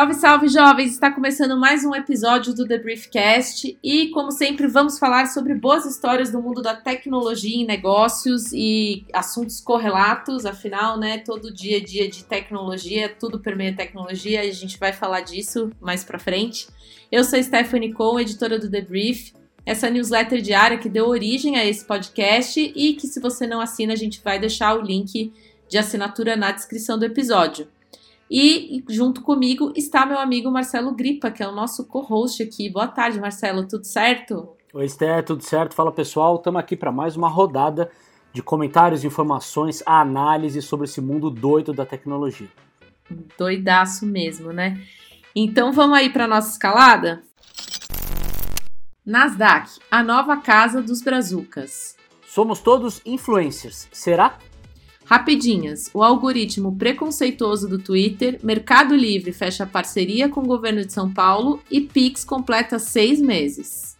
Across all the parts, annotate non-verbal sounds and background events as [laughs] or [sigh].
Salve, salve, jovens! Está começando mais um episódio do The Briefcast e, como sempre, vamos falar sobre boas histórias do mundo da tecnologia em negócios e assuntos correlatos. Afinal, né, todo dia é dia de tecnologia, tudo permeia tecnologia e a gente vai falar disso mais pra frente. Eu sou Stephanie Cole, editora do The Brief, essa newsletter diária que deu origem a esse podcast e que, se você não assina, a gente vai deixar o link de assinatura na descrição do episódio. E junto comigo está meu amigo Marcelo Gripa, que é o nosso co-host aqui. Boa tarde, Marcelo, tudo certo? Oi, Esté, tudo certo? Fala pessoal, estamos aqui para mais uma rodada de comentários, informações, análise sobre esse mundo doido da tecnologia. Doidaço mesmo, né? Então vamos aí para nossa escalada? Nasdaq, a nova casa dos brazucas. Somos todos influencers, será? Rapidinhas, o algoritmo preconceituoso do Twitter, Mercado Livre fecha parceria com o governo de São Paulo e Pix completa seis meses.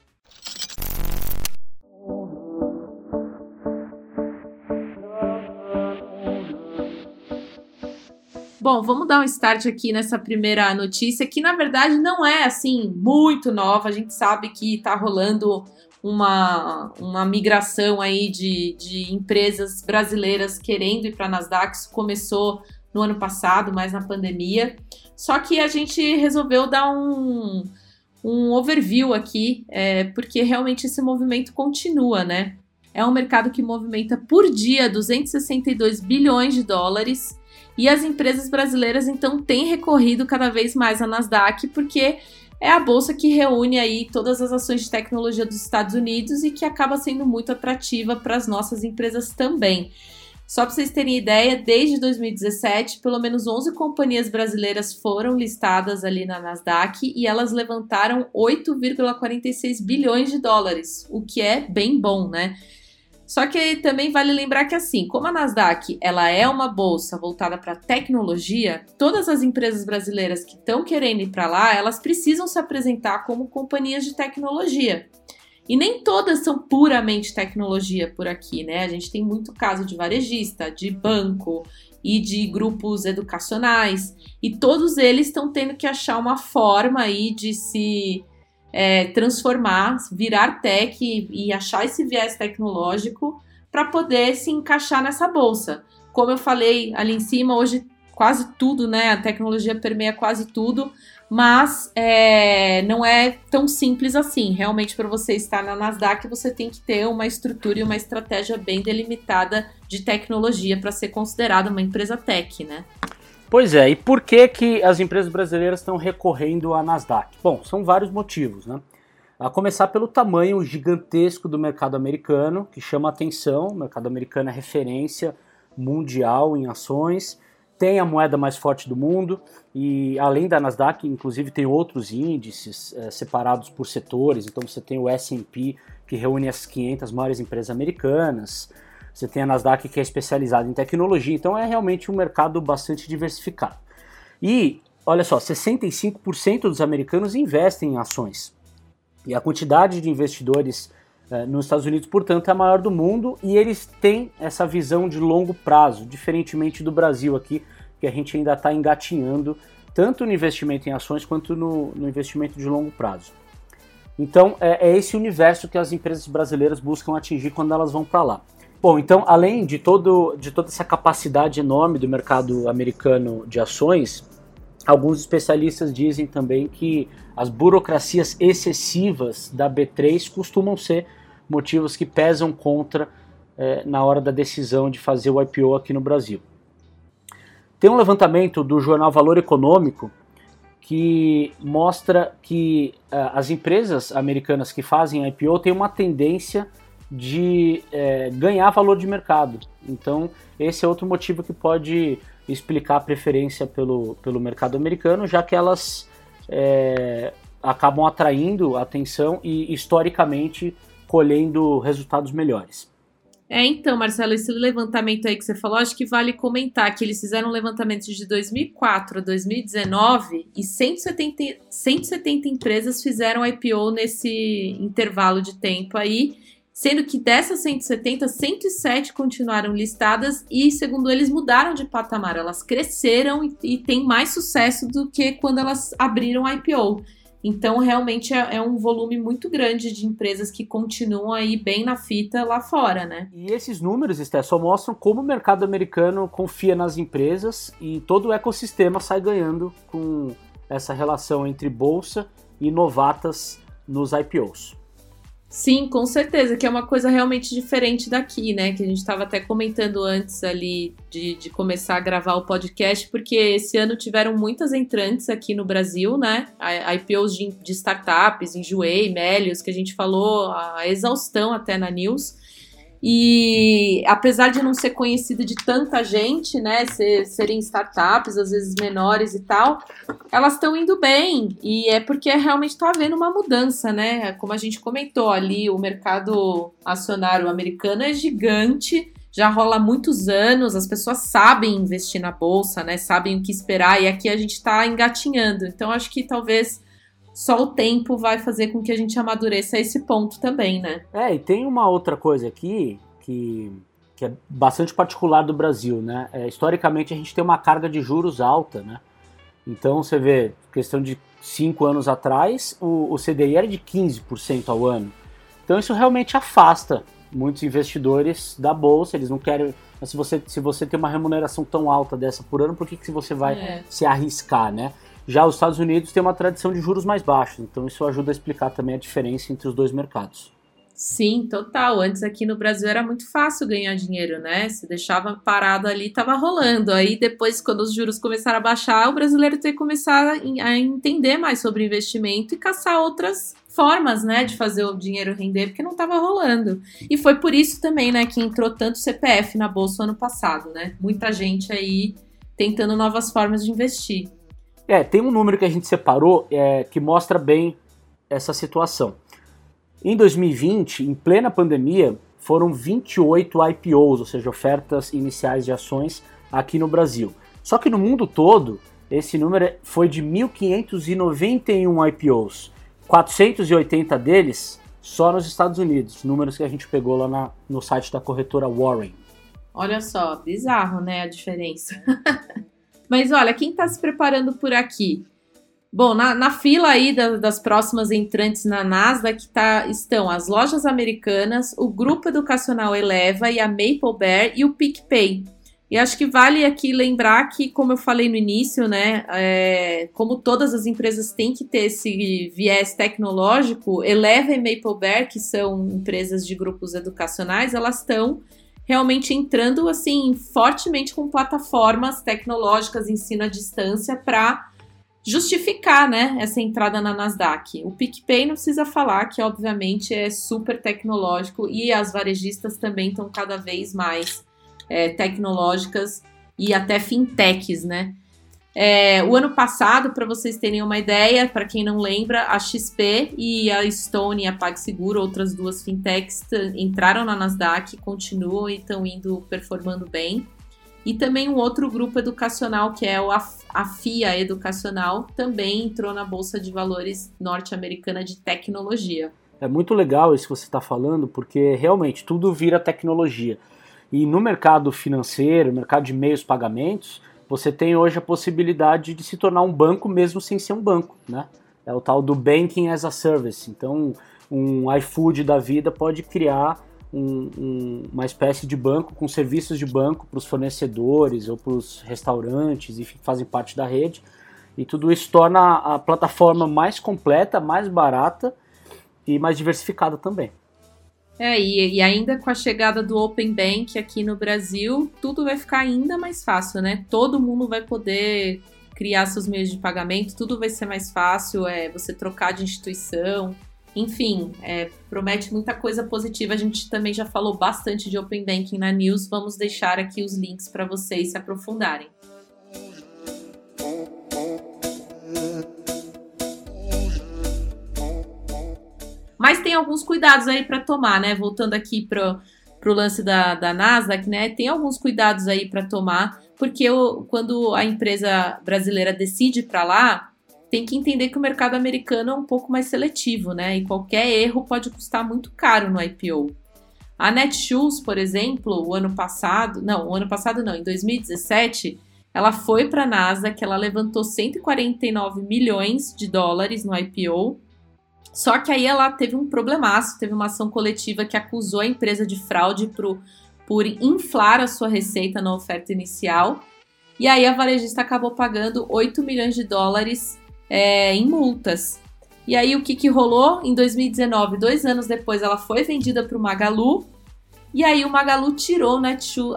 Bom, vamos dar um start aqui nessa primeira notícia, que na verdade não é assim muito nova. A gente sabe que está rolando uma, uma migração aí de, de empresas brasileiras querendo ir para a Nasdaq. Isso começou no ano passado, mais na pandemia. Só que a gente resolveu dar um, um overview aqui, é, porque realmente esse movimento continua, né? É um mercado que movimenta por dia 262 bilhões de dólares e as empresas brasileiras então têm recorrido cada vez mais à Nasdaq porque é a bolsa que reúne aí todas as ações de tecnologia dos Estados Unidos e que acaba sendo muito atrativa para as nossas empresas também. Só para vocês terem ideia, desde 2017, pelo menos 11 companhias brasileiras foram listadas ali na Nasdaq e elas levantaram 8,46 bilhões de dólares, o que é bem bom, né? Só que também vale lembrar que assim, como a Nasdaq ela é uma bolsa voltada para tecnologia, todas as empresas brasileiras que estão querendo ir para lá, elas precisam se apresentar como companhias de tecnologia. E nem todas são puramente tecnologia por aqui, né? A gente tem muito caso de varejista, de banco e de grupos educacionais, e todos eles estão tendo que achar uma forma aí de se é, transformar, virar tech e, e achar esse viés tecnológico para poder se encaixar nessa bolsa. Como eu falei ali em cima, hoje quase tudo, né? A tecnologia permeia quase tudo, mas é, não é tão simples assim. Realmente, para você estar na Nasdaq, você tem que ter uma estrutura e uma estratégia bem delimitada de tecnologia para ser considerada uma empresa tech, né? Pois é, e por que, que as empresas brasileiras estão recorrendo à Nasdaq? Bom, são vários motivos, né? A começar pelo tamanho gigantesco do mercado americano, que chama atenção. O mercado americano é referência mundial em ações, tem a moeda mais forte do mundo e além da Nasdaq, inclusive tem outros índices é, separados por setores. Então você tem o S&P que reúne as 500 maiores empresas americanas. Você tem a Nasdaq que é especializada em tecnologia, então é realmente um mercado bastante diversificado. E, olha só, 65% dos americanos investem em ações. E a quantidade de investidores eh, nos Estados Unidos, portanto, é a maior do mundo e eles têm essa visão de longo prazo, diferentemente do Brasil aqui, que a gente ainda está engatinhando tanto no investimento em ações quanto no, no investimento de longo prazo. Então, é, é esse universo que as empresas brasileiras buscam atingir quando elas vão para lá. Bom, então, além de, todo, de toda essa capacidade enorme do mercado americano de ações, alguns especialistas dizem também que as burocracias excessivas da B3 costumam ser motivos que pesam contra eh, na hora da decisão de fazer o IPO aqui no Brasil. Tem um levantamento do jornal Valor Econômico que mostra que uh, as empresas americanas que fazem IPO têm uma tendência de é, ganhar valor de mercado. Então, esse é outro motivo que pode explicar a preferência pelo, pelo mercado americano, já que elas é, acabam atraindo atenção e, historicamente, colhendo resultados melhores. É, então, Marcelo, esse levantamento aí que você falou, acho que vale comentar que eles fizeram um levantamento de 2004 a 2019 e 170, 170 empresas fizeram IPO nesse intervalo de tempo aí sendo que dessas 170, 107 continuaram listadas e, segundo eles, mudaram de patamar. Elas cresceram e, e têm mais sucesso do que quando elas abriram IPO. Então, realmente é, é, um volume muito grande de empresas que continuam aí bem na fita lá fora, né? E esses números, Esté, só mostram como o mercado americano confia nas empresas e todo o ecossistema sai ganhando com essa relação entre bolsa e novatas nos IPOs. Sim, com certeza, que é uma coisa realmente diferente daqui, né? Que a gente estava até comentando antes ali de, de, começar a gravar o podcast, porque esse ano tiveram muitas entrantes aqui no Brasil, né? IPOs de, de startups, Enjoei, Melios, que a gente falou a exaustão até na news. E apesar de não ser conhecido de tanta gente, né, ser, serem startups, às vezes menores e tal, elas estão indo bem. E é porque realmente está havendo uma mudança, né? Como a gente comentou ali, o mercado acionário americano é gigante, já rola há muitos anos, as pessoas sabem investir na bolsa, né? Sabem o que esperar, e aqui a gente está engatinhando. Então, acho que talvez só o tempo vai fazer com que a gente amadureça esse ponto também, né? É, e tem uma outra coisa aqui que, que é bastante particular do Brasil, né? É, historicamente a gente tem uma carga de juros alta, né? Então você vê, questão de cinco anos atrás, o, o CDI era de 15% ao ano. Então isso realmente afasta muitos investidores da bolsa, eles não querem. Se você, se você tem uma remuneração tão alta dessa por ano, por que, que você vai é. se arriscar, né? Já os Estados Unidos têm uma tradição de juros mais baixos, então isso ajuda a explicar também a diferença entre os dois mercados. Sim, total. Antes aqui no Brasil era muito fácil ganhar dinheiro, né? Se deixava parado ali, tava rolando. Aí depois, quando os juros começaram a baixar, o brasileiro tem que começar a entender mais sobre investimento e caçar outras formas, né, de fazer o dinheiro render, porque não estava rolando. E foi por isso também, né, que entrou tanto CPF na bolsa ano passado, né? Muita gente aí tentando novas formas de investir. É, tem um número que a gente separou é, que mostra bem essa situação. Em 2020, em plena pandemia, foram 28 IPOs, ou seja, ofertas iniciais de ações aqui no Brasil. Só que no mundo todo, esse número foi de 1.591 IPOs. 480 deles só nos Estados Unidos, números que a gente pegou lá na, no site da corretora Warren. Olha só, bizarro, né, a diferença. [laughs] Mas olha, quem está se preparando por aqui? Bom, na, na fila aí da, das próximas entrantes na Nasdaq tá, estão as lojas americanas, o Grupo Educacional Eleva e a Maple Bear e o PicPay. E acho que vale aqui lembrar que, como eu falei no início, né, é, como todas as empresas têm que ter esse viés tecnológico, Eleva e Maple Bear, que são empresas de grupos educacionais, elas estão realmente entrando assim fortemente com plataformas tecnológicas, ensino à distância para justificar, né, essa entrada na Nasdaq. O PicPay não precisa falar que obviamente é super tecnológico e as varejistas também estão cada vez mais é, tecnológicas e até fintechs, né? É, o ano passado, para vocês terem uma ideia, para quem não lembra, a XP e a Stone e a PagSeguro, outras duas fintechs, entraram na Nasdaq, continuam e estão indo performando bem. E também um outro grupo educacional, que é a FIA Educacional, também entrou na Bolsa de Valores norte-americana de tecnologia. É muito legal isso que você está falando, porque realmente tudo vira tecnologia. E no mercado financeiro, mercado de meios pagamentos, você tem hoje a possibilidade de se tornar um banco mesmo sem ser um banco, né? É o tal do Banking as a Service. Então, um iFood da vida pode criar um, um, uma espécie de banco com serviços de banco para os fornecedores ou para os restaurantes e fazem parte da rede. E tudo isso torna a plataforma mais completa, mais barata e mais diversificada também. É, e, e, ainda com a chegada do Open Bank aqui no Brasil, tudo vai ficar ainda mais fácil, né? Todo mundo vai poder criar seus meios de pagamento, tudo vai ser mais fácil, é você trocar de instituição. Enfim, é, promete muita coisa positiva. A gente também já falou bastante de Open Banking na News. Vamos deixar aqui os links para vocês se aprofundarem. Mas tem alguns cuidados aí para tomar, né? Voltando aqui pro, pro lance da, da Nasdaq, né? Tem alguns cuidados aí para tomar, porque o, quando a empresa brasileira decide para lá, tem que entender que o mercado americano é um pouco mais seletivo, né? E qualquer erro pode custar muito caro no IPO. A Netshoes, por exemplo, o ano passado, não, o ano passado não, em 2017, ela foi para a Nasdaq, ela levantou 149 milhões de dólares no IPO. Só que aí ela teve um problemaço, teve uma ação coletiva que acusou a empresa de fraude pro, por inflar a sua receita na oferta inicial. E aí a varejista acabou pagando 8 milhões de dólares é, em multas. E aí o que, que rolou? Em 2019, dois anos depois, ela foi vendida para o Magalu e aí o Magalu tirou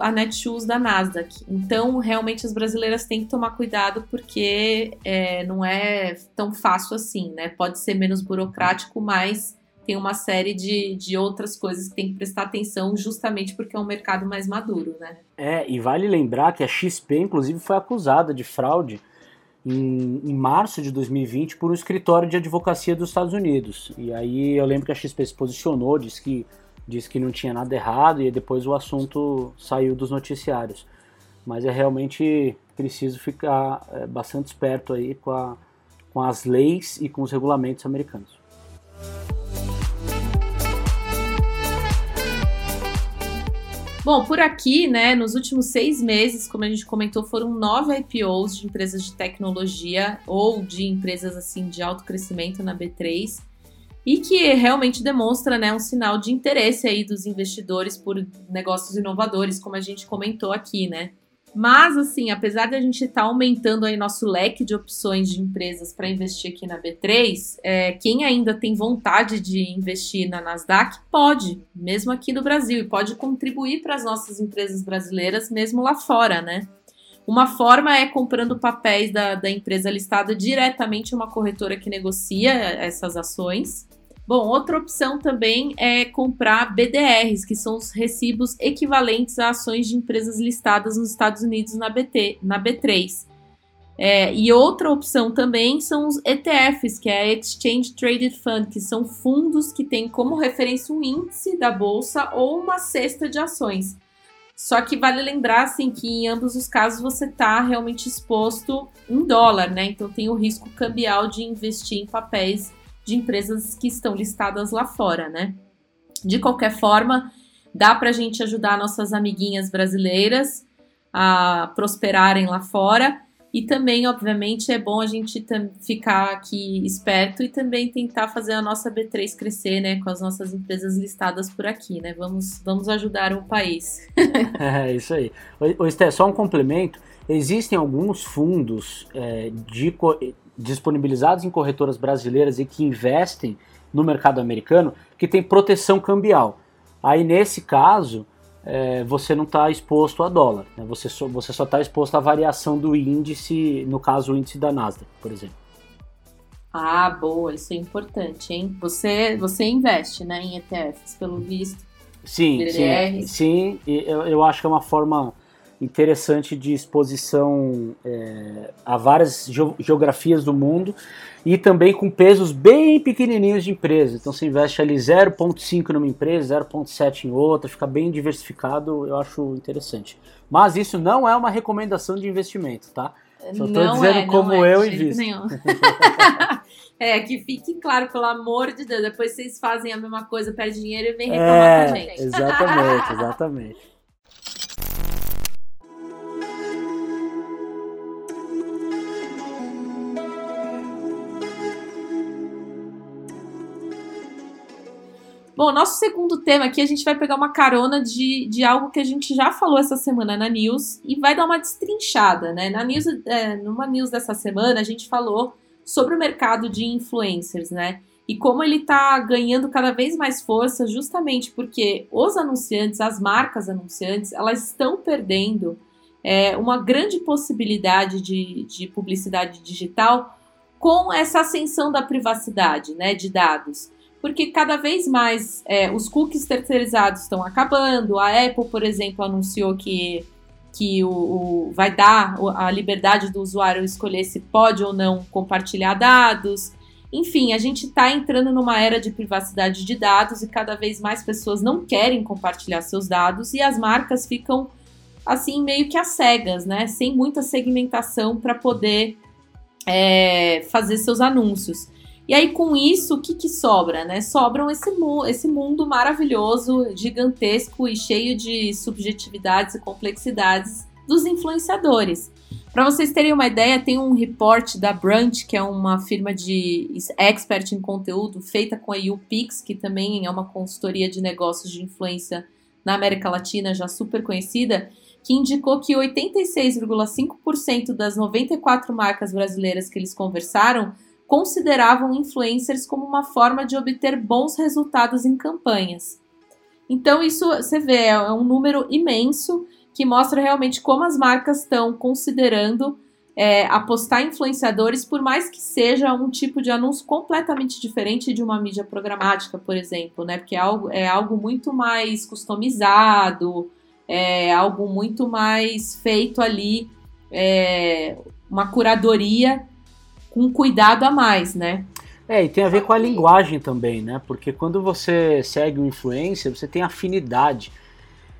a Netshoes da Nasdaq. Então, realmente, as brasileiras têm que tomar cuidado porque é, não é tão fácil assim, né? Pode ser menos burocrático, mas tem uma série de, de outras coisas que tem que prestar atenção justamente porque é um mercado mais maduro, né? É, e vale lembrar que a XP, inclusive, foi acusada de fraude em, em, março de 2020 por um escritório de advocacia dos Estados Unidos. E aí eu lembro que a XP se posicionou, disse que disse que não tinha nada errado e depois o assunto saiu dos noticiários. Mas é realmente preciso ficar é, bastante esperto aí com, a, com as leis e com os regulamentos americanos. Bom, por aqui, né, nos últimos seis meses, como a gente comentou, foram nove IPOs de empresas de tecnologia ou de empresas assim de alto crescimento na B3 e que realmente demonstra né, um sinal de interesse aí dos investidores por negócios inovadores, como a gente comentou aqui, né? Mas, assim, apesar de a gente estar tá aumentando aí nosso leque de opções de empresas para investir aqui na B3, é, quem ainda tem vontade de investir na Nasdaq pode, mesmo aqui no Brasil, e pode contribuir para as nossas empresas brasileiras, mesmo lá fora, né? Uma forma é comprando papéis da, da empresa listada diretamente uma corretora que negocia essas ações. Bom, outra opção também é comprar BDRs, que são os recibos equivalentes a ações de empresas listadas nos Estados Unidos na, BT, na B3. É, e outra opção também são os ETFs, que é Exchange Traded Fund, que são fundos que têm como referência um índice da bolsa ou uma cesta de ações. Só que vale lembrar assim, que em ambos os casos você está realmente exposto em dólar, né? Então tem o risco cambial de investir em papéis de empresas que estão listadas lá fora, né? De qualquer forma, dá para a gente ajudar nossas amiguinhas brasileiras a prosperarem lá fora. E também, obviamente, é bom a gente ficar aqui esperto e também tentar fazer a nossa B3 crescer, né? Com as nossas empresas listadas por aqui, né? Vamos, vamos ajudar o país. [laughs] [laughs] é isso aí. Ô, Esté, só um complemento. Existem alguns fundos é, de, disponibilizados em corretoras brasileiras e que investem no mercado americano que tem proteção cambial. Aí, nesse caso, é, você não está exposto a dólar. Né? Você só você só está exposto à variação do índice, no caso o índice da Nasdaq, por exemplo. Ah, boa, isso é importante, hein? Você, você investe né, em ETFs, pelo visto. Sim, sim, sim. Eu, eu acho que é uma forma interessante de exposição é, a várias geografias do mundo e também com pesos bem pequenininhos de empresa. Então você investe ali 0,5 numa empresa, 0,7 em outra, fica bem diversificado, eu acho interessante. Mas isso não é uma recomendação de investimento, tá? Só estou dizendo é, como é, eu invisto. [laughs] é, que fique claro, pelo amor de Deus, depois vocês fazem a mesma coisa, perdem dinheiro e vem reclamar é, com a gente. Exatamente, exatamente. Bom, nosso segundo tema aqui, a gente vai pegar uma carona de, de algo que a gente já falou essa semana na news e vai dar uma destrinchada, né? Na news, é, numa news dessa semana, a gente falou sobre o mercado de influencers, né? E como ele está ganhando cada vez mais força, justamente porque os anunciantes, as marcas anunciantes, elas estão perdendo é, uma grande possibilidade de, de publicidade digital com essa ascensão da privacidade, né, de dados porque cada vez mais é, os cookies terceirizados estão acabando. A Apple, por exemplo, anunciou que, que o, o, vai dar a liberdade do usuário escolher se pode ou não compartilhar dados. Enfim, a gente está entrando numa era de privacidade de dados e cada vez mais pessoas não querem compartilhar seus dados e as marcas ficam assim meio que às cegas, né? Sem muita segmentação para poder é, fazer seus anúncios. E aí, com isso, o que, que sobra, né? Sobram esse, mu esse mundo maravilhoso, gigantesco e cheio de subjetividades e complexidades dos influenciadores. Para vocês terem uma ideia, tem um report da Brunch, que é uma firma de expert em conteúdo feita com a UPix, que também é uma consultoria de negócios de influência na América Latina, já super conhecida, que indicou que 86,5% das 94 marcas brasileiras que eles conversaram consideravam influencers como uma forma de obter bons resultados em campanhas. Então, isso você vê, é um número imenso que mostra realmente como as marcas estão considerando é, apostar em influenciadores, por mais que seja um tipo de anúncio completamente diferente de uma mídia programática, por exemplo, né? Porque é algo, é algo muito mais customizado, é algo muito mais feito ali, é, uma curadoria com cuidado a mais, né? É, e tem a ver com a linguagem também, né? Porque quando você segue um influencer, você tem afinidade.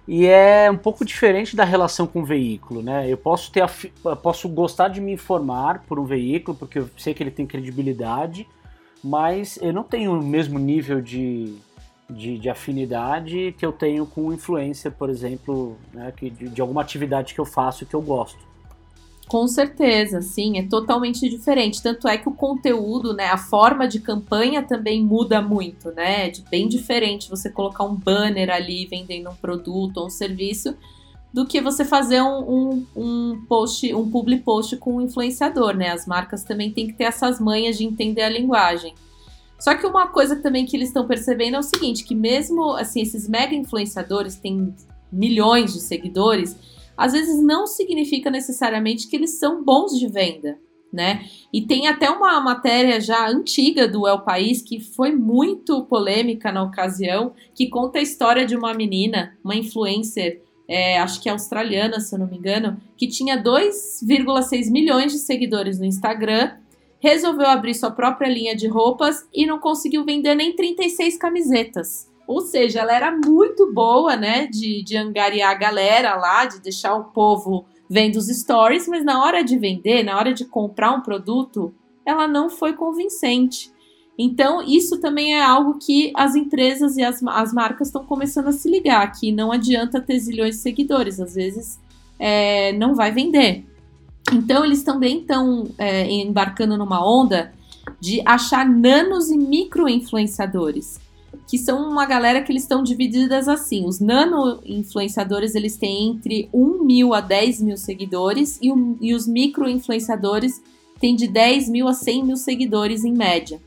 E é um pouco diferente da relação com o veículo, né? Eu posso ter eu posso gostar de me informar por um veículo, porque eu sei que ele tem credibilidade, mas eu não tenho o mesmo nível de, de, de afinidade que eu tenho com um influencer, por exemplo, né, que, de, de alguma atividade que eu faço que eu gosto. Com certeza, sim, é totalmente diferente. Tanto é que o conteúdo, né, a forma de campanha também muda muito, né? É bem diferente você colocar um banner ali vendendo um produto ou um serviço do que você fazer um, um, um post, um public post com um influenciador, né? As marcas também têm que ter essas manhas de entender a linguagem. Só que uma coisa também que eles estão percebendo é o seguinte, que mesmo assim esses mega influenciadores têm milhões de seguidores, às vezes não significa necessariamente que eles são bons de venda, né? E tem até uma matéria já antiga do El País que foi muito polêmica na ocasião, que conta a história de uma menina, uma influencer, é, acho que é australiana, se eu não me engano, que tinha 2,6 milhões de seguidores no Instagram, resolveu abrir sua própria linha de roupas e não conseguiu vender nem 36 camisetas. Ou seja, ela era muito boa, né, de, de angariar a galera lá, de deixar o povo vendo os stories, mas na hora de vender, na hora de comprar um produto, ela não foi convincente. Então, isso também é algo que as empresas e as, as marcas estão começando a se ligar, que não adianta ter zilhões de seguidores, às vezes é, não vai vender. Então, eles também estão é, embarcando numa onda de achar nanos e micro influenciadores que são uma galera que eles estão divididas assim. Os nano influenciadores eles têm entre 1 mil a 10 mil seguidores e, o, e os micro influenciadores têm de 10 mil a 100 mil seguidores em média.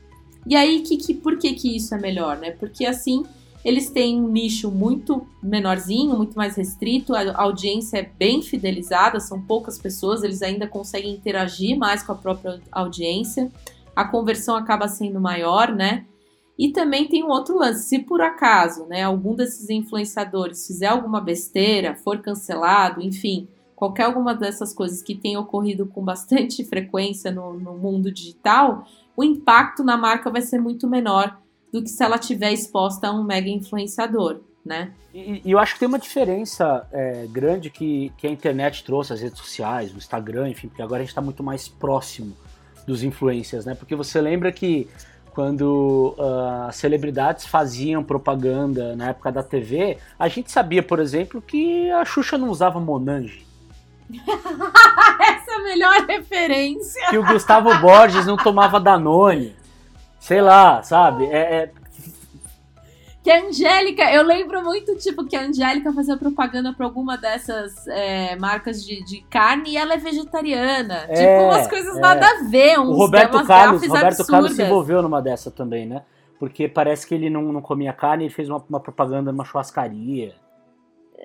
E aí, que, que, por que, que isso é melhor, né? Porque assim eles têm um nicho muito menorzinho, muito mais restrito, a audiência é bem fidelizada, são poucas pessoas, eles ainda conseguem interagir mais com a própria audiência, a conversão acaba sendo maior, né? E também tem um outro lance, se por acaso, né, algum desses influenciadores fizer alguma besteira, for cancelado, enfim, qualquer alguma dessas coisas que tem ocorrido com bastante [laughs] frequência no, no mundo digital, o impacto na marca vai ser muito menor do que se ela tiver exposta a um mega influenciador, né? E, e eu acho que tem uma diferença é, grande que, que a internet trouxe, as redes sociais, o Instagram, enfim, porque agora a gente está muito mais próximo dos influencers, né? Porque você lembra que quando uh, celebridades faziam propaganda na época da TV, a gente sabia, por exemplo, que a Xuxa não usava Monange. [laughs] Essa é a melhor referência. Que o Gustavo Borges não tomava Danone. Sei lá, sabe? É, é, que a Angélica, eu lembro muito, tipo, que a Angélica fazia propaganda pra alguma dessas é, marcas de, de, carne e ela é vegetariana. É, tipo, umas coisas é. nada a ver. Uns, o Roberto Carlos, Roberto Carlos se envolveu numa dessa também, né? Porque parece que ele não, não comia carne e fez uma, uma propaganda numa churrascaria.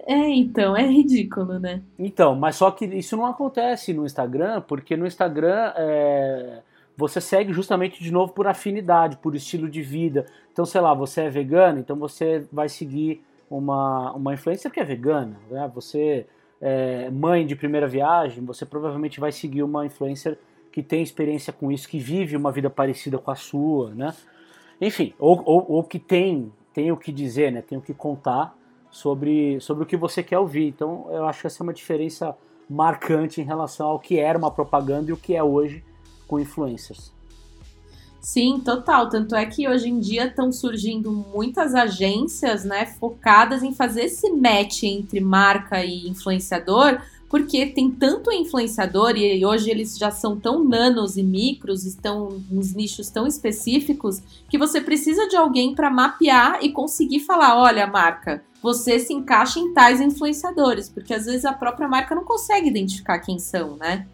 É, então, é ridículo, né? Então, mas só que isso não acontece no Instagram, porque no Instagram é, você segue justamente de novo por afinidade, por estilo de vida. Então, sei lá, você é vegano, então você vai seguir uma, uma influência que é vegana. Né? Você é mãe de primeira viagem, você provavelmente vai seguir uma influencer que tem experiência com isso, que vive uma vida parecida com a sua, né? Enfim, ou, ou, ou que tem, tem o que dizer, né? Tem o que contar sobre, sobre o que você quer ouvir. Então, eu acho que essa é uma diferença marcante em relação ao que era uma propaganda e o que é hoje com influencers. Sim, total. Tanto é que hoje em dia estão surgindo muitas agências, né, focadas em fazer esse match entre marca e influenciador, porque tem tanto influenciador e hoje eles já são tão nanos e micros, estão nos nichos tão específicos, que você precisa de alguém para mapear e conseguir falar: olha, marca, você se encaixa em tais influenciadores, porque às vezes a própria marca não consegue identificar quem são, né?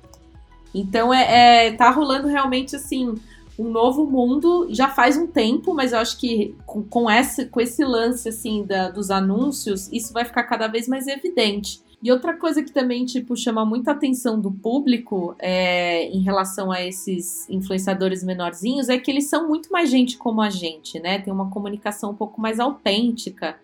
Então é, é tá rolando realmente assim um novo mundo já faz um tempo, mas eu acho que com, com, esse, com esse lance assim da, dos anúncios, isso vai ficar cada vez mais evidente. E outra coisa que também, tipo, chama muita atenção do público é, em relação a esses influenciadores menorzinhos é que eles são muito mais gente como a gente, né? Tem uma comunicação um pouco mais autêntica.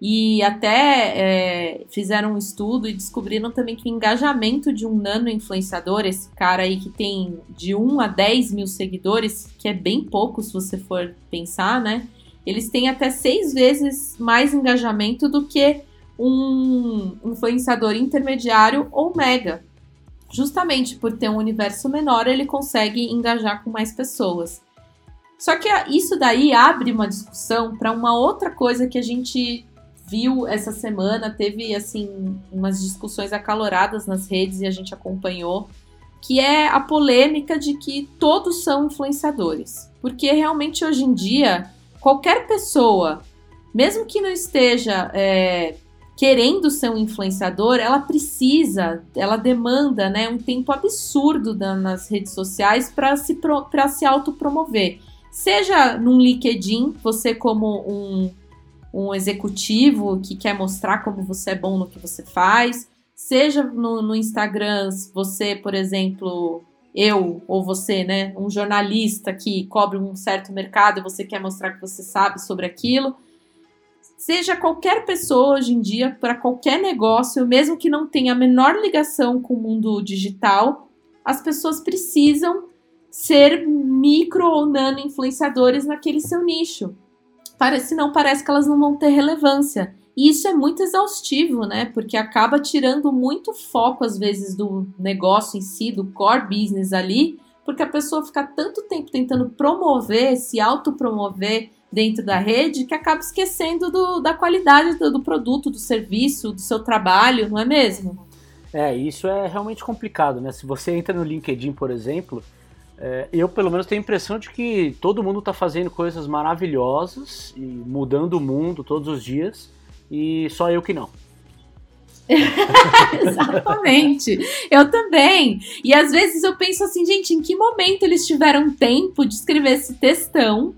E até é, fizeram um estudo e descobriram também que o engajamento de um nano influenciador, esse cara aí que tem de 1 a 10 mil seguidores, que é bem pouco se você for pensar, né? Eles têm até seis vezes mais engajamento do que um influenciador intermediário ou mega. Justamente por ter um universo menor, ele consegue engajar com mais pessoas. Só que isso daí abre uma discussão para uma outra coisa que a gente viu essa semana, teve assim umas discussões acaloradas nas redes e a gente acompanhou, que é a polêmica de que todos são influenciadores. Porque realmente hoje em dia, qualquer pessoa, mesmo que não esteja é, querendo ser um influenciador, ela precisa, ela demanda né, um tempo absurdo nas redes sociais para se, pra se autopromover. Seja num LinkedIn, você como um um executivo que quer mostrar como você é bom no que você faz, seja no, no Instagram, você, por exemplo, eu ou você, né, um jornalista que cobre um certo mercado e você quer mostrar que você sabe sobre aquilo. Seja qualquer pessoa hoje em dia, para qualquer negócio, mesmo que não tenha a menor ligação com o mundo digital, as pessoas precisam ser micro ou nano influenciadores naquele seu nicho senão parece que elas não vão ter relevância. E isso é muito exaustivo, né? Porque acaba tirando muito foco, às vezes, do negócio em si, do core business ali, porque a pessoa fica tanto tempo tentando promover, se autopromover dentro da rede, que acaba esquecendo do, da qualidade do, do produto, do serviço, do seu trabalho, não é mesmo? É, isso é realmente complicado, né? Se você entra no LinkedIn, por exemplo, é, eu, pelo menos, tenho a impressão de que todo mundo está fazendo coisas maravilhosas e mudando o mundo todos os dias e só eu que não. [laughs] Exatamente. Eu também. E às vezes eu penso assim, gente, em que momento eles tiveram tempo de escrever esse textão,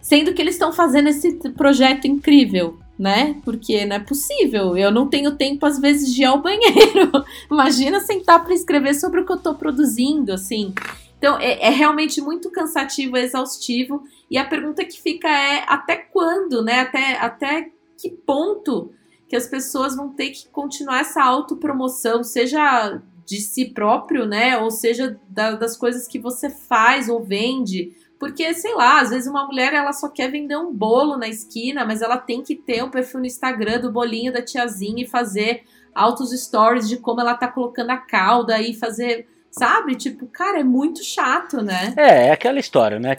sendo que eles estão fazendo esse projeto incrível, né? Porque não é possível. Eu não tenho tempo, às vezes, de ir ao banheiro. [laughs] Imagina sentar para escrever sobre o que eu estou produzindo, assim. Então, é, é, realmente muito cansativo, exaustivo. E a pergunta que fica é até quando, né? Até, até que ponto que as pessoas vão ter que continuar essa autopromoção, seja de si próprio, né? Ou seja, da, das coisas que você faz ou vende. Porque, sei lá, às vezes uma mulher ela só quer vender um bolo na esquina, mas ela tem que ter um perfil no Instagram do bolinho da tiazinha e fazer altos stories de como ela tá colocando a cauda e fazer Sabe? Tipo, cara, é muito chato, né? É, é aquela história, né?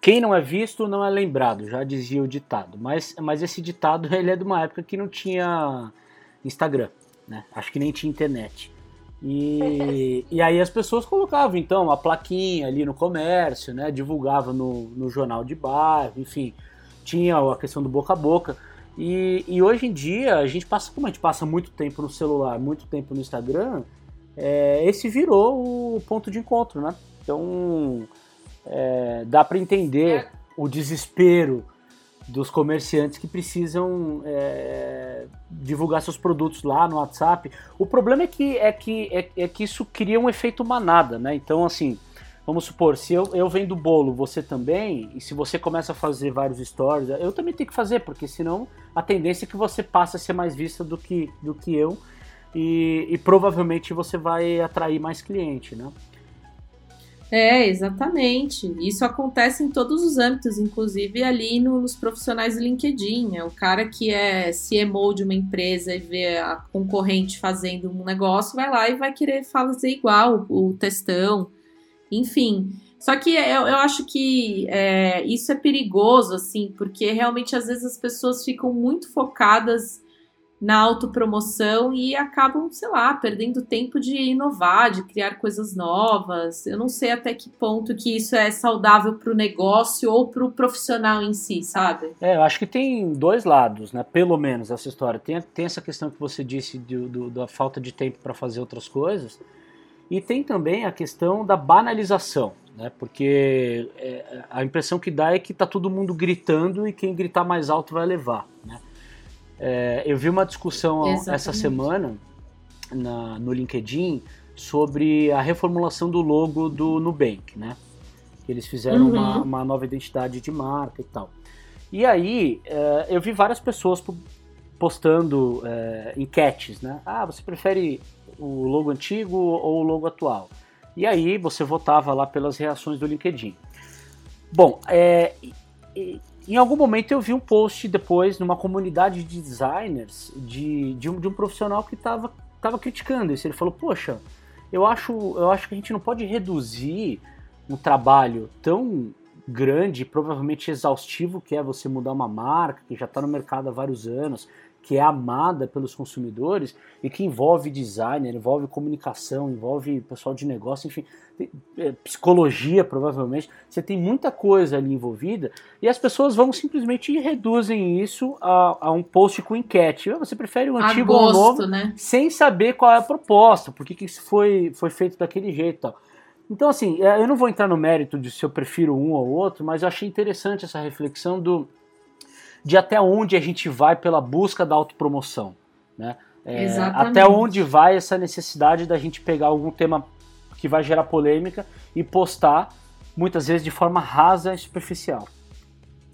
Quem não é visto não é lembrado, já dizia o ditado. Mas, mas esse ditado [laughs] ele é de uma época que não tinha Instagram, né? Acho que nem tinha internet. E, e aí as pessoas colocavam então a plaquinha ali no comércio, né? Divulgava no, no jornal de bairro, enfim, tinha a questão do boca a boca. E, e hoje em dia a gente passa, como a gente passa muito tempo no celular, muito tempo no Instagram, é, esse virou o ponto de encontro, né? Então é, dá para entender o desespero dos comerciantes que precisam é, divulgar seus produtos lá no WhatsApp. O problema é que, é, que, é, é, que isso cria um efeito manada, né? Então, assim, vamos supor, se eu, eu vendo bolo, você também, e se você começa a fazer vários stories, eu também tenho que fazer, porque senão a tendência é que você passe a ser mais vista do que, do que eu e, e provavelmente você vai atrair mais cliente, né? É, exatamente. Isso acontece em todos os âmbitos, inclusive ali no, nos profissionais do LinkedIn. É o cara que é CMO de uma empresa e vê a concorrente fazendo um negócio, vai lá e vai querer fazer igual o textão. Enfim, Só que eu, eu acho que é, isso é perigoso, assim, porque realmente às vezes as pessoas ficam muito focadas na autopromoção e acabam, sei lá, perdendo tempo de inovar, de criar coisas novas. Eu não sei até que ponto que isso é saudável para o negócio ou para o profissional em si, sabe? É, eu acho que tem dois lados, né? Pelo menos essa história. Tem, tem essa questão que você disse do, do, da falta de tempo para fazer outras coisas. E tem também a questão da banalização, né? Porque é, a impressão que dá é que tá todo mundo gritando e quem gritar mais alto vai levar, né? É, eu vi uma discussão Exatamente. essa semana na, no LinkedIn sobre a reformulação do logo do Nubank, né? Eles fizeram uhum. uma, uma, nova identidade de marca e tal. E aí é, eu vi várias pessoas postando é, enquetes, né? Ah, você prefere o logo antigo ou o logo atual? E aí você votava lá pelas reações do LinkedIn. Bom, é, em algum momento eu vi um post depois numa comunidade de designers de, de, um, de um profissional que estava tava criticando isso. Ele falou: Poxa, eu acho, eu acho que a gente não pode reduzir um trabalho tão grande, provavelmente exaustivo, que é você mudar uma marca que já está no mercado há vários anos, que é amada pelos consumidores e que envolve designer, envolve comunicação, envolve pessoal de negócio, enfim, é, psicologia provavelmente. Você tem muita coisa ali envolvida e as pessoas vão simplesmente e reduzem isso a, a um post com enquete. Você prefere o antigo ou o novo, né? sem saber qual é a proposta, por que isso foi, foi feito daquele jeito tal. Então, assim, é, eu não vou entrar no mérito de se eu prefiro um ou outro, mas eu achei interessante essa reflexão do de até onde a gente vai pela busca da autopromoção. Né? É, até onde vai essa necessidade da gente pegar algum tema que vai gerar polêmica e postar, muitas vezes de forma rasa e superficial.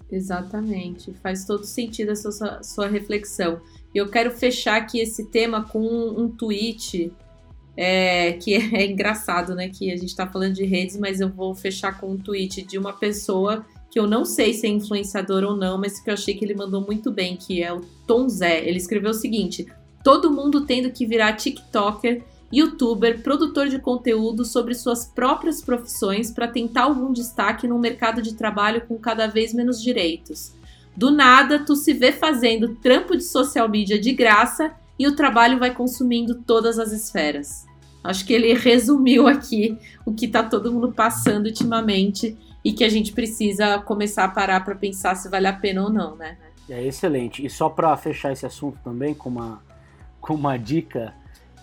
Exatamente, faz todo sentido essa sua, sua reflexão. E eu quero fechar aqui esse tema com um, um tweet é, que é, [laughs] é, engraçado, né? Que a gente está falando de redes, mas eu vou fechar com um tweet de uma pessoa que eu não sei se é influenciador ou não, mas que eu achei que ele mandou muito bem, que é o Tom Zé. Ele escreveu o seguinte: todo mundo tendo que virar TikToker, youtuber, produtor de conteúdo sobre suas próprias profissões para tentar algum destaque num mercado de trabalho com cada vez menos direitos. Do nada, tu se vê fazendo trampo de social media de graça e o trabalho vai consumindo todas as esferas. Acho que ele [laughs] resumiu aqui o que está todo mundo passando ultimamente e que a gente precisa começar a parar para pensar se vale a pena ou não, né? É excelente. E só para fechar esse assunto também com uma, com uma dica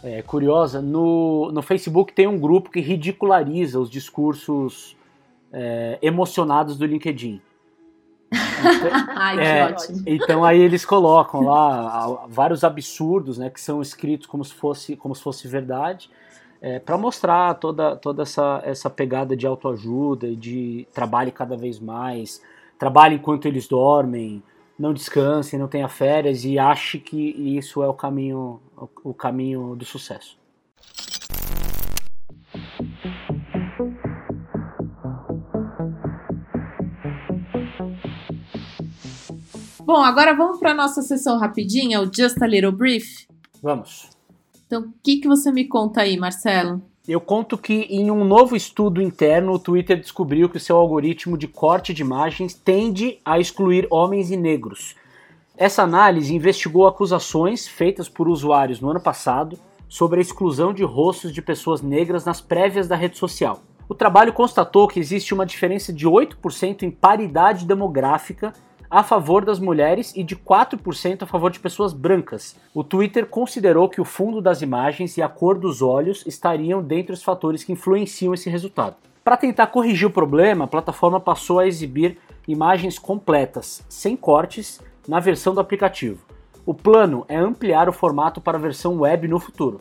é, curiosa, no, no Facebook tem um grupo que ridiculariza os discursos é, emocionados do LinkedIn. Então, [laughs] Ai, é. Então aí eles colocam lá vários absurdos, né, que são escritos como se fosse, como se fosse verdade é, para mostrar toda, toda essa, essa pegada de autoajuda e de trabalhe cada vez mais, trabalhe enquanto eles dormem, não descansem, não tenha férias e ache que isso é o caminho, o caminho do sucesso. Bom, agora vamos para a nossa sessão rapidinha, o Just a Little Brief. Vamos. Então, o que, que você me conta aí, Marcelo? Eu conto que em um novo estudo interno, o Twitter descobriu que o seu algoritmo de corte de imagens tende a excluir homens e negros. Essa análise investigou acusações feitas por usuários no ano passado sobre a exclusão de rostos de pessoas negras nas prévias da rede social. O trabalho constatou que existe uma diferença de 8% em paridade demográfica a favor das mulheres e de 4% a favor de pessoas brancas. O Twitter considerou que o fundo das imagens e a cor dos olhos estariam dentre os fatores que influenciam esse resultado. Para tentar corrigir o problema, a plataforma passou a exibir imagens completas, sem cortes, na versão do aplicativo. O plano é ampliar o formato para a versão web no futuro.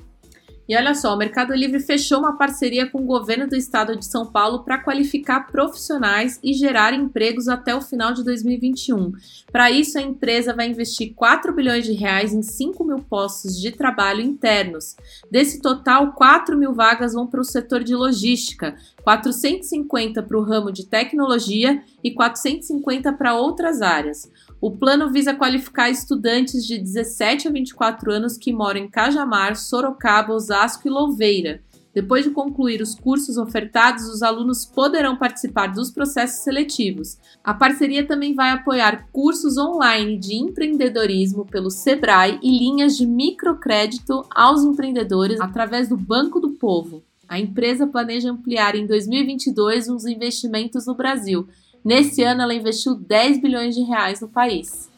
E olha só, o Mercado Livre fechou uma parceria com o governo do estado de São Paulo para qualificar profissionais e gerar empregos até o final de 2021. Para isso, a empresa vai investir 4 bilhões de reais em 5 mil postos de trabalho internos. Desse total, 4 mil vagas vão para o setor de logística, 450 para o ramo de tecnologia e 450 para outras áreas. O plano visa qualificar estudantes de 17 a 24 anos que moram em Cajamar, Sorocaba, Osasco e Louveira. Depois de concluir os cursos ofertados, os alunos poderão participar dos processos seletivos. A parceria também vai apoiar cursos online de empreendedorismo pelo Sebrae e linhas de microcrédito aos empreendedores através do Banco do Povo. A empresa planeja ampliar em 2022 os investimentos no Brasil. Nesse ano, ela investiu 10 bilhões de reais no país.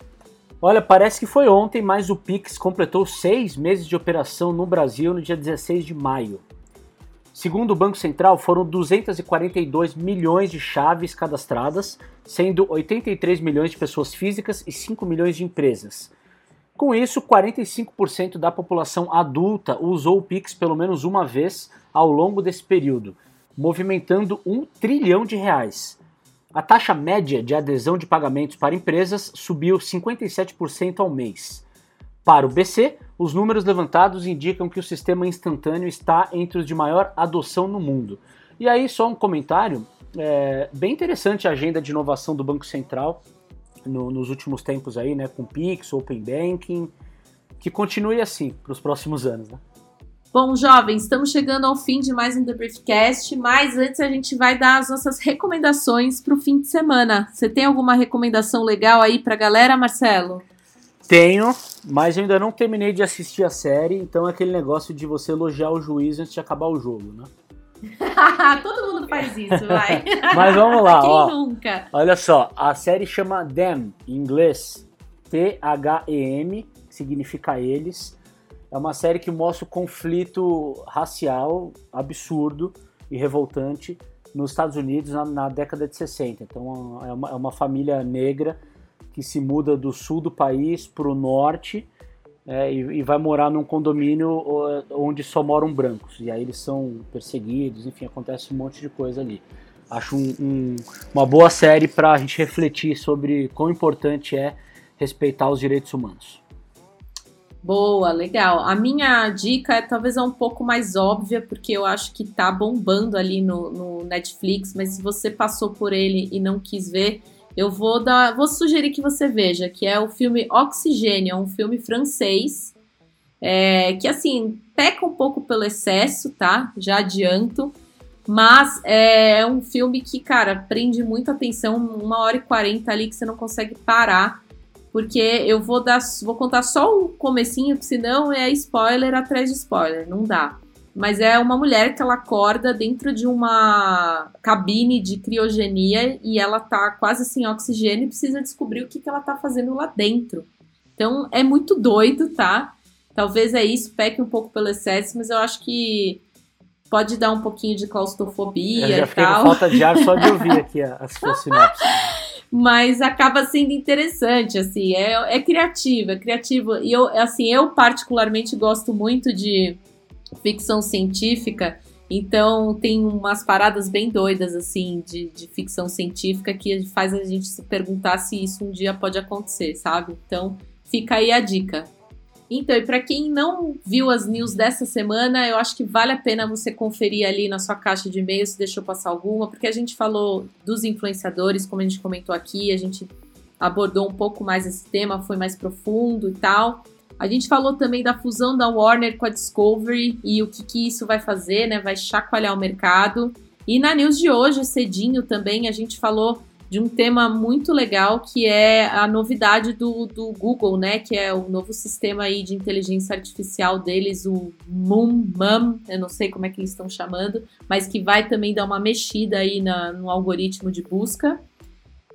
Olha, parece que foi ontem, mas o Pix completou seis meses de operação no Brasil no dia 16 de maio. Segundo o Banco Central, foram 242 milhões de chaves cadastradas, sendo 83 milhões de pessoas físicas e 5 milhões de empresas. Com isso, 45% da população adulta usou o Pix pelo menos uma vez ao longo desse período, movimentando um trilhão de reais. A taxa média de adesão de pagamentos para empresas subiu 57% ao mês. Para o BC, os números levantados indicam que o sistema instantâneo está entre os de maior adoção no mundo. E aí, só um comentário: é, bem interessante a agenda de inovação do Banco Central no, nos últimos tempos aí, né, com Pix, Open Banking, que continue assim para os próximos anos. Né? Bom, jovens, estamos chegando ao fim de mais um The Briefcast, mas antes a gente vai dar as nossas recomendações para o fim de semana. Você tem alguma recomendação legal aí para a galera, Marcelo? Tenho, mas eu ainda não terminei de assistir a série, então é aquele negócio de você elogiar o juiz antes de acabar o jogo, né? [laughs] Todo mundo faz isso, vai. [laughs] mas vamos lá, Quem ó. nunca? Olha só, a série chama Them, em inglês, T-H-E-M, que significa eles. É uma série que mostra o conflito racial absurdo e revoltante nos Estados Unidos na, na década de 60. Então é uma, é uma família negra que se muda do sul do país para o norte é, e, e, vai morar num condomínio onde só moram brancos. E aí eles são perseguidos, enfim, acontece um monte de coisa ali. Acho um, um, uma boa série para a gente refletir sobre quão importante é respeitar os direitos humanos. Boa, legal. A minha dica é talvez é um pouco mais óbvia, porque eu acho que tá bombando ali no, no Netflix, mas se você passou por ele e não quis ver, eu vou dar, vou sugerir que você veja, que é o filme Oxigênio, é um filme francês, é, que assim, peca um pouco pelo excesso, tá? Já adianto. Mas é um filme que, cara, prende muita atenção, uma hora e quarenta ali que você não consegue parar, porque eu vou dar, vou contar só o comecinho, porque senão é spoiler atrás de spoiler, não dá mas é uma mulher que ela acorda dentro de uma cabine de criogenia e ela tá quase sem oxigênio e precisa descobrir o que, que ela tá fazendo lá dentro. Então é muito doido, tá? Talvez é isso, peque um pouco pelo excesso, mas eu acho que pode dar um pouquinho de claustrofobia eu já e tal. Com falta de ar só de ouvir [laughs] aqui as suas sinopses. Mas acaba sendo interessante, assim, é, é criativo, é criativo. E eu, assim, eu particularmente gosto muito de ficção científica, então tem umas paradas bem doidas assim de, de ficção científica que faz a gente se perguntar se isso um dia pode acontecer, sabe? Então fica aí a dica. Então, e para quem não viu as news dessa semana, eu acho que vale a pena você conferir ali na sua caixa de e-mail se deixou passar alguma, porque a gente falou dos influenciadores, como a gente comentou aqui, a gente abordou um pouco mais esse tema, foi mais profundo e tal. A gente falou também da fusão da Warner com a Discovery e o que, que isso vai fazer, né? Vai chacoalhar o mercado. E na news de hoje, cedinho também, a gente falou de um tema muito legal que é a novidade do, do Google, né? Que é o novo sistema aí de inteligência artificial deles, o Moon Mum, eu não sei como é que eles estão chamando, mas que vai também dar uma mexida aí na, no algoritmo de busca.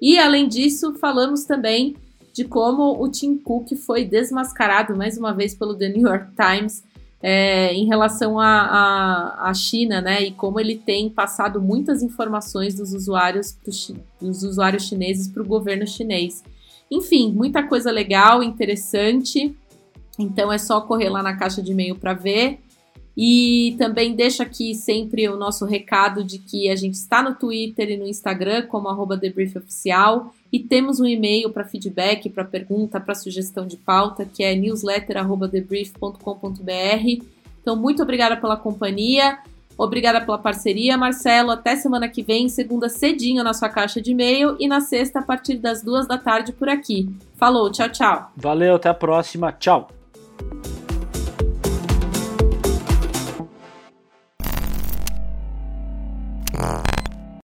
E além disso, falamos também de como o Tim Cook foi desmascarado mais uma vez pelo The New York Times é, em relação à China, né? E como ele tem passado muitas informações dos usuários, dos usuários chineses para o governo chinês. Enfim, muita coisa legal, interessante. Então é só correr lá na caixa de e-mail para ver. E também deixo aqui sempre o nosso recado de que a gente está no Twitter e no Instagram como arroba TheBriefOficial e temos um e-mail para feedback, para pergunta, para sugestão de pauta, que é newsletter@thebrief.com.br. Então, muito obrigada pela companhia. Obrigada pela parceria, Marcelo. Até semana que vem, segunda cedinho na sua caixa de e-mail e na sexta a partir das duas da tarde por aqui. Falou, tchau, tchau. Valeu, até a próxima. Tchau.